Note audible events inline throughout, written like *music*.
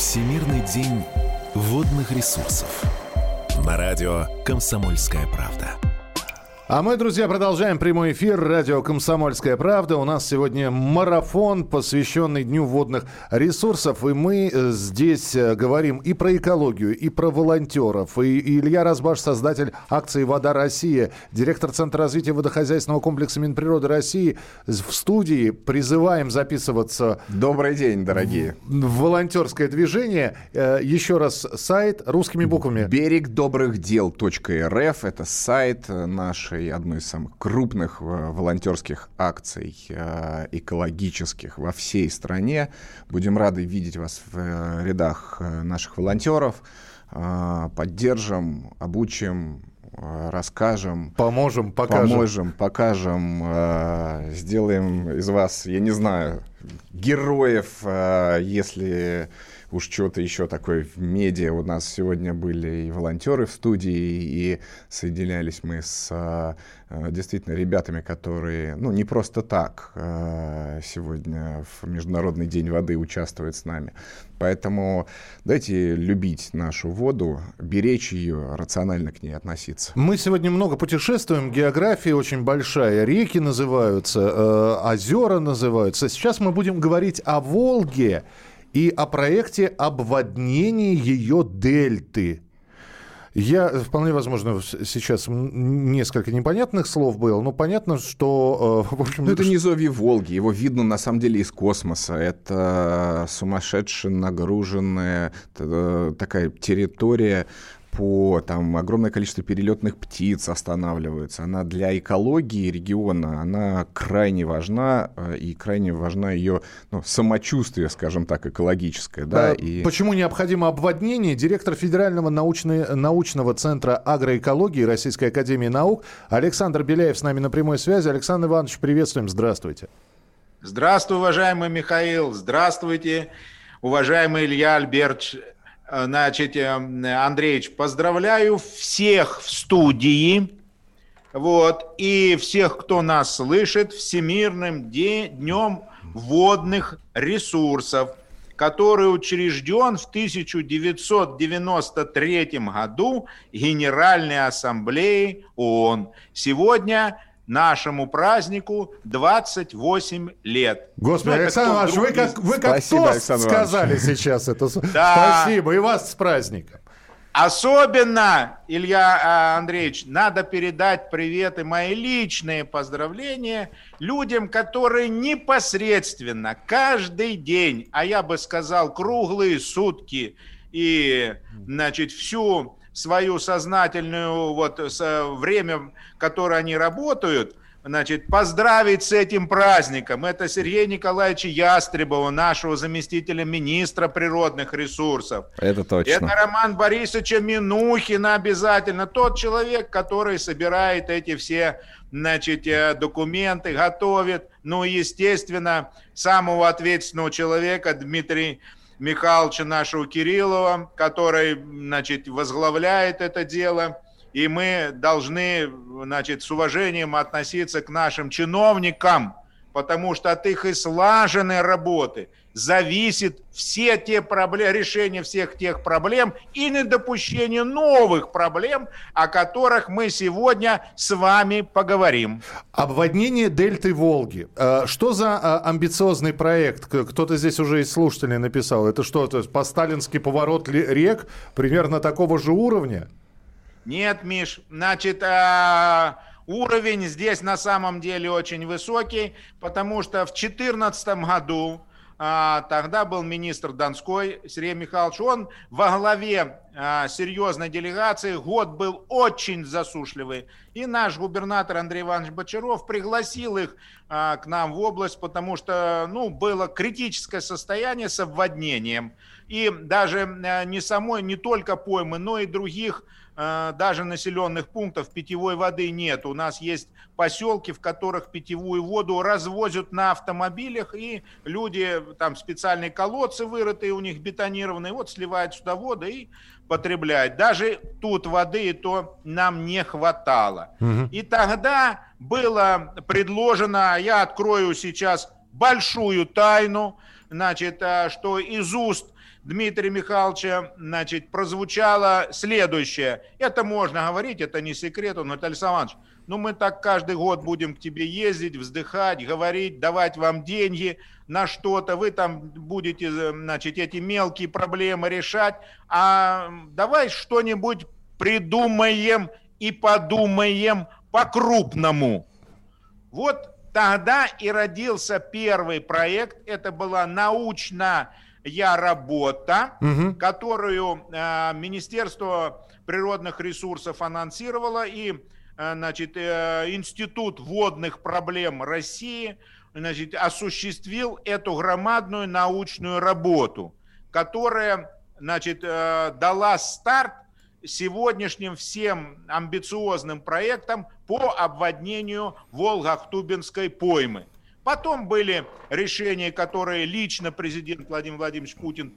Всемирный день водных ресурсов. На радио «Комсомольская правда». А мы, друзья, продолжаем прямой эфир. Радио «Комсомольская правда». У нас сегодня марафон, посвященный Дню водных ресурсов. И мы э, здесь э, говорим и про экологию, и про волонтеров. И Илья Разбаш, создатель акции «Вода Россия», директор Центра развития водохозяйственного комплекса Минприроды России в студии. Призываем записываться... Добрый день, дорогие. В волонтерское движение. Э, еще раз сайт русскими буквами. Берег добрых дел.рф. Это сайт нашей нашей одной из самых крупных э, волонтерских акций э, экологических во всей стране. Будем рады видеть вас в э, рядах наших волонтеров. Поддержим, обучим, расскажем. Поможем, покажем. Поможем, покажем, сделаем из вас, я не знаю, героев, если уж что-то еще такое в медиа. У нас сегодня были и волонтеры в студии, и соединялись мы с а, действительно ребятами, которые, ну, не просто так а, сегодня в Международный день воды участвуют с нами. Поэтому дайте любить нашу воду, беречь ее, рационально к ней относиться. Мы сегодня много путешествуем, география очень большая, реки называются, э, озера называются. Сейчас мы будем говорить о Волге и о проекте обводнения ее дельты. Я, вполне возможно, сейчас несколько непонятных слов было, но понятно, что... Э, *laughs* в общем, ну, это не низовье Волги, его видно на самом деле из космоса. Это сумасшедшая нагруженная э, такая территория по там огромное количество перелетных птиц останавливается. Она для экологии региона, она крайне важна, э, и крайне важна ее ну, самочувствие, скажем так, экологическое. Да, и... Почему необходимо обводнение? Директор Федерального научного центра агроэкологии Российской Академии Наук Александр Беляев с нами на прямой связи. Александр Иванович, приветствуем, здравствуйте. Здравствуй, уважаемый Михаил, здравствуйте, уважаемый Илья Альбертович значит, э, Андреевич, поздравляю всех в студии, вот, и всех, кто нас слышит, Всемирным днем водных ресурсов, который учрежден в 1993 году Генеральной Ассамблеей ООН. Сегодня нашему празднику 28 лет. Господи, ну, Александр Иванович, вы как, вы как Спасибо, тост сказали *laughs* сейчас это. Да. Спасибо, и вас с праздником. Особенно, Илья а, Андреевич, надо передать приветы, мои личные поздравления людям, которые непосредственно каждый день, а я бы сказал круглые сутки и, значит, всю свою сознательную вот время, которое они работают, значит, поздравить с этим праздником. Это Сергея Николаевича Ястребова, нашего заместителя министра природных ресурсов. Это точно. Это Роман Борисовича Минухина обязательно. Тот человек, который собирает эти все значит, э, документы, готовит. Ну, естественно, самого ответственного человека Дмитрий Михайловича нашего Кириллова, который, значит, возглавляет это дело. И мы должны, значит, с уважением относиться к нашим чиновникам, потому что от их и слаженной работы – зависит все те проблемы, решение всех тех проблем и недопущение новых проблем, о которых мы сегодня с вами поговорим. Обводнение дельты Волги. Э, что за э, амбициозный проект? Кто-то здесь уже из слушателей написал. Это что, то есть по-сталински поворот рек примерно такого же уровня? Нет, Миш, значит, э, уровень здесь на самом деле очень высокий, потому что в 2014 году а, тогда был министр Донской Сергей Михайлович, он во главе а, серьезной делегации, год был очень засушливый, и наш губернатор Андрей Иванович Бочаров пригласил их а, к нам в область, потому что ну, было критическое состояние с обводнением, и даже не самой, не только поймы, но и других даже населенных пунктов питьевой воды нет. У нас есть поселки, в которых питьевую воду развозят на автомобилях, и люди, там специальные колодцы вырытые, у них бетонированные, вот сливают сюда воду и потребляют. Даже тут воды то нам не хватало. Угу. И тогда было предложено, я открою сейчас большую тайну, значит, что из уст Дмитрия Михайловича, значит, прозвучало следующее. Это можно говорить, это не секрет, он говорит, Александр Иванович, ну мы так каждый год будем к тебе ездить, вздыхать, говорить, давать вам деньги на что-то, вы там будете, значит, эти мелкие проблемы решать, а давай что-нибудь придумаем и подумаем по-крупному. Вот тогда и родился первый проект, это была научная работа, угу. которую э, Министерство природных ресурсов анонсировало, и э, значит, э, Институт водных проблем России значит, осуществил эту громадную научную работу, которая значит, э, дала старт сегодняшним всем амбициозным проектам по обводнению Волго-Ахтубинской поймы. Потом были решения, которые лично президент Владимир Владимирович Путин,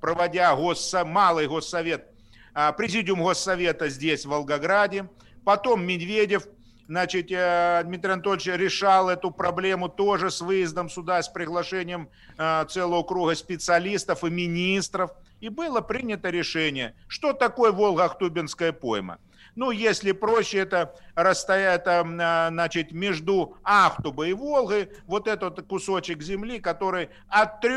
проводя госсо, малый госсовет, а, президиум госсовета здесь, в Волгограде. Потом Медведев, значит, э, Дмитрий Анатольевич решал эту проблему тоже с выездом сюда, с приглашением э, целого круга специалистов и министров. И было принято решение, что такое Волга-Ахтубинская пойма – ну, если проще, это расстояние, это, а, значит, между Ахтубой и Волгой, вот этот кусочек земли, который от 3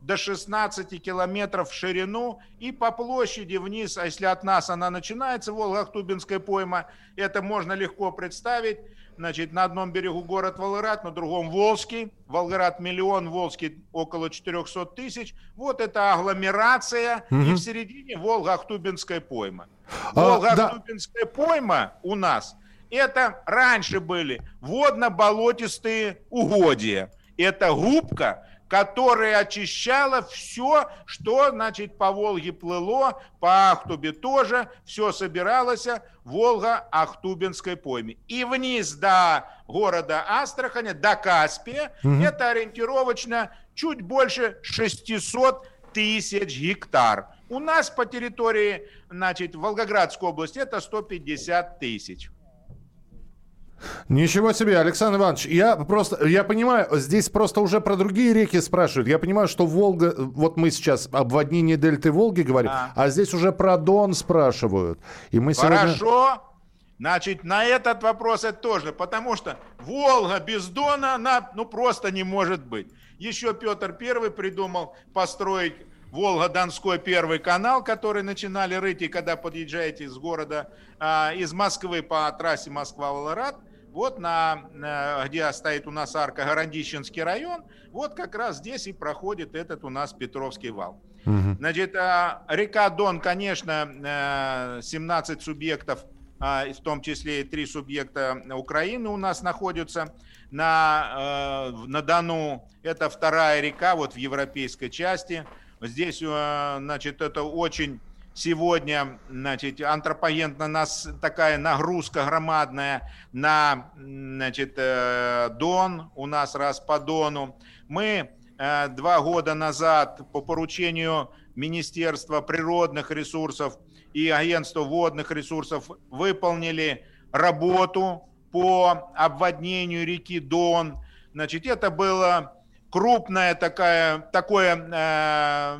до 16 километров в ширину и по площади вниз, а если от нас она начинается, Волга-Ахтубинская пойма, это можно легко представить, Значит, на одном берегу город Волгоград, на другом Волжский. Волгоград миллион, Волжский около 400 тысяч. Вот это агломерация. Угу. И в середине Волга-Ахтубинская пойма. А, Волга-Ахтубинская да. пойма у нас, это раньше были водно-болотистые угодья. Это губка, которая очищала все, что, значит, по Волге плыло, по Ахтубе тоже, все собиралось Волга-Ахтубинской пойме. И вниз до города Астраханя, до Каспия, угу. это ориентировочно чуть больше 600 тысяч гектар. У нас по территории, значит, Волгоградской области это 150 тысяч. Ничего себе, Александр Иванович, я просто, я понимаю, здесь просто уже про другие реки спрашивают. Я понимаю, что Волга, вот мы сейчас обводнение дельты Волги говорим, а, а здесь уже про Дон спрашивают. И мы Хорошо, сегодня... значит, на этот вопрос это тоже, потому что Волга без Дона, она, ну, просто не может быть. Еще Петр Первый придумал построить Волга-Донской первый канал, который начинали рыть, и когда подъезжаете из города, а, из Москвы по трассе Москва-Волгоград, вот на, где стоит у нас арка Городищенский район, вот как раз здесь и проходит этот у нас Петровский вал. Угу. Значит, а, река Дон, конечно, 17 субъектов, а, в том числе и три субъекта Украины у нас находятся на, на Дону. Это вторая река вот в европейской части. Здесь, значит, это очень сегодня, значит, антропогенно нас такая нагрузка громадная на, значит, э, Дон, у нас раз по Дону. Мы э, два года назад по поручению Министерства природных ресурсов и Агентства водных ресурсов выполнили работу по обводнению реки Дон. Значит, это было крупное такое, такое э,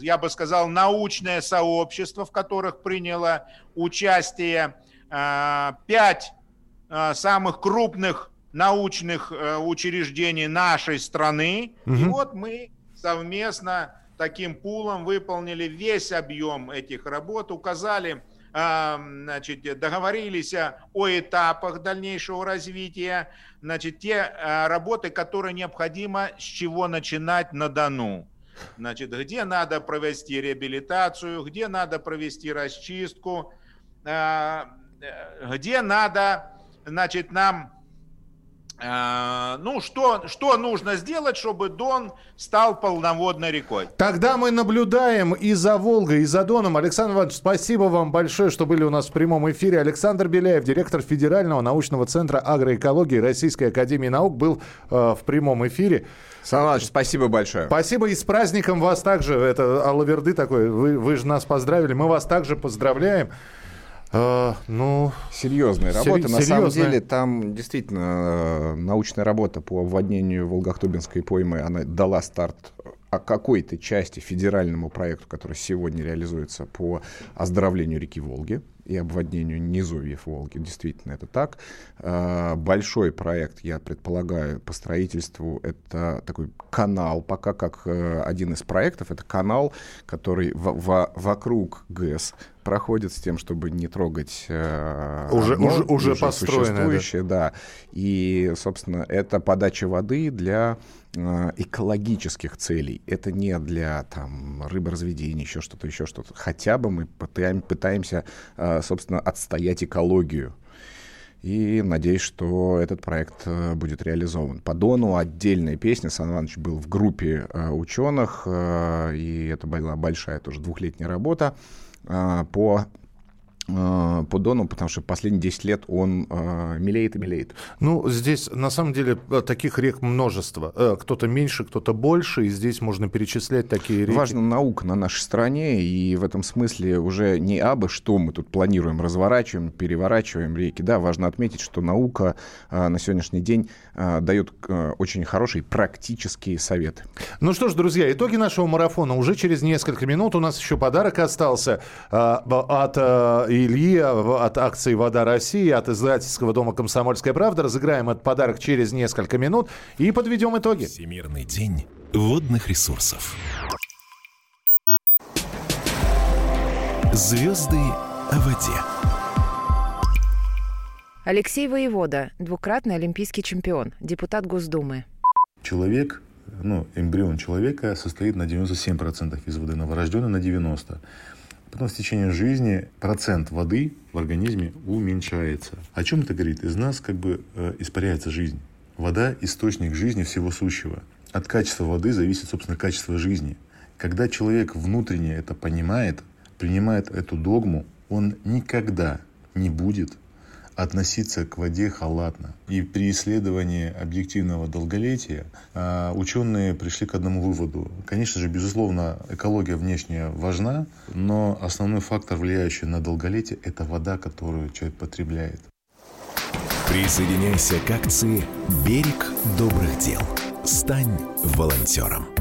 я бы сказал, научное сообщество, в которых приняло участие э, пять э, самых крупных научных учреждений нашей страны. Угу. И вот мы совместно таким пулом выполнили весь объем этих работ, указали значит, договорились о этапах дальнейшего развития, значит, те а, работы, которые необходимо с чего начинать на Дону. Значит, где надо провести реабилитацию, где надо провести расчистку, а, э, где надо, значит, нам ну, что, что нужно сделать, чтобы Дон стал полноводной рекой? Тогда мы наблюдаем и за Волгой, и за Доном. Александр Иванович, спасибо вам большое, что были у нас в прямом эфире. Александр Беляев, директор Федерального научного центра агроэкологии Российской Академии Наук, был э, в прямом эфире. Сан спасибо большое. Спасибо и с праздником вас также. Это Аллаверды такой. Вы, вы же нас поздравили. Мы вас также поздравляем. А, ну, серьезная работа. Сер- На самом деле там действительно э, научная работа по обводнению Волгохтубинской поймы, она дала старт о какой-то части федеральному проекту, который сегодня реализуется по оздоровлению реки Волги и обводнению низовьев Волги. Действительно, это так. А, большой проект, я предполагаю, по строительству, это такой канал, пока как э, один из проектов, это канал, который в, в, вокруг ГЭС проходит с тем, чтобы не трогать э, уже, одно, уже, уже, уже существующее. Да. да. И, собственно, это подача воды для э, экологических целей. Это не для там, рыборазведения, еще что-то, еще что-то. Хотя бы мы пытаем, пытаемся, э, собственно, отстоять экологию. И надеюсь, что этот проект э, будет реализован. По Дону отдельная песня. Сан Иванович был в группе э, ученых, э, и это была большая тоже двухлетняя работа. По по Дону, потому что последние 10 лет он э, мелеет и мелеет. Ну, здесь на самом деле э, таких рек множество. Э, кто-то меньше, кто-то больше, и здесь можно перечислять такие реки. Важна наука на нашей стране, и в этом смысле уже не абы что мы тут планируем, разворачиваем, переворачиваем реки. Да, важно отметить, что наука э, на сегодняшний день э, дает э, очень хорошие практические советы. Ну что ж, друзья, итоги нашего марафона. Уже через несколько минут у нас еще подарок остался э, от э, Ильи от акции «Вода России», от издательского дома «Комсомольская правда». Разыграем этот подарок через несколько минут и подведем итоги. Всемирный день водных ресурсов. Звезды о воде. Алексей Воевода, двукратный олимпийский чемпион, депутат Госдумы. Человек, ну, эмбрион человека состоит на 97% из воды, новорожденный на 90%. Потом с течением жизни процент воды в организме уменьшается. О чем это говорит? Из нас как бы э, испаряется жизнь. Вода – источник жизни всего сущего. От качества воды зависит, собственно, качество жизни. Когда человек внутренне это понимает, принимает эту догму, он никогда не будет относиться к воде халатно. И при исследовании объективного долголетия а, ученые пришли к одному выводу. Конечно же, безусловно, экология внешняя важна, но основной фактор, влияющий на долголетие, это вода, которую человек потребляет. Присоединяйся к акции «Берег добрых дел». Стань волонтером.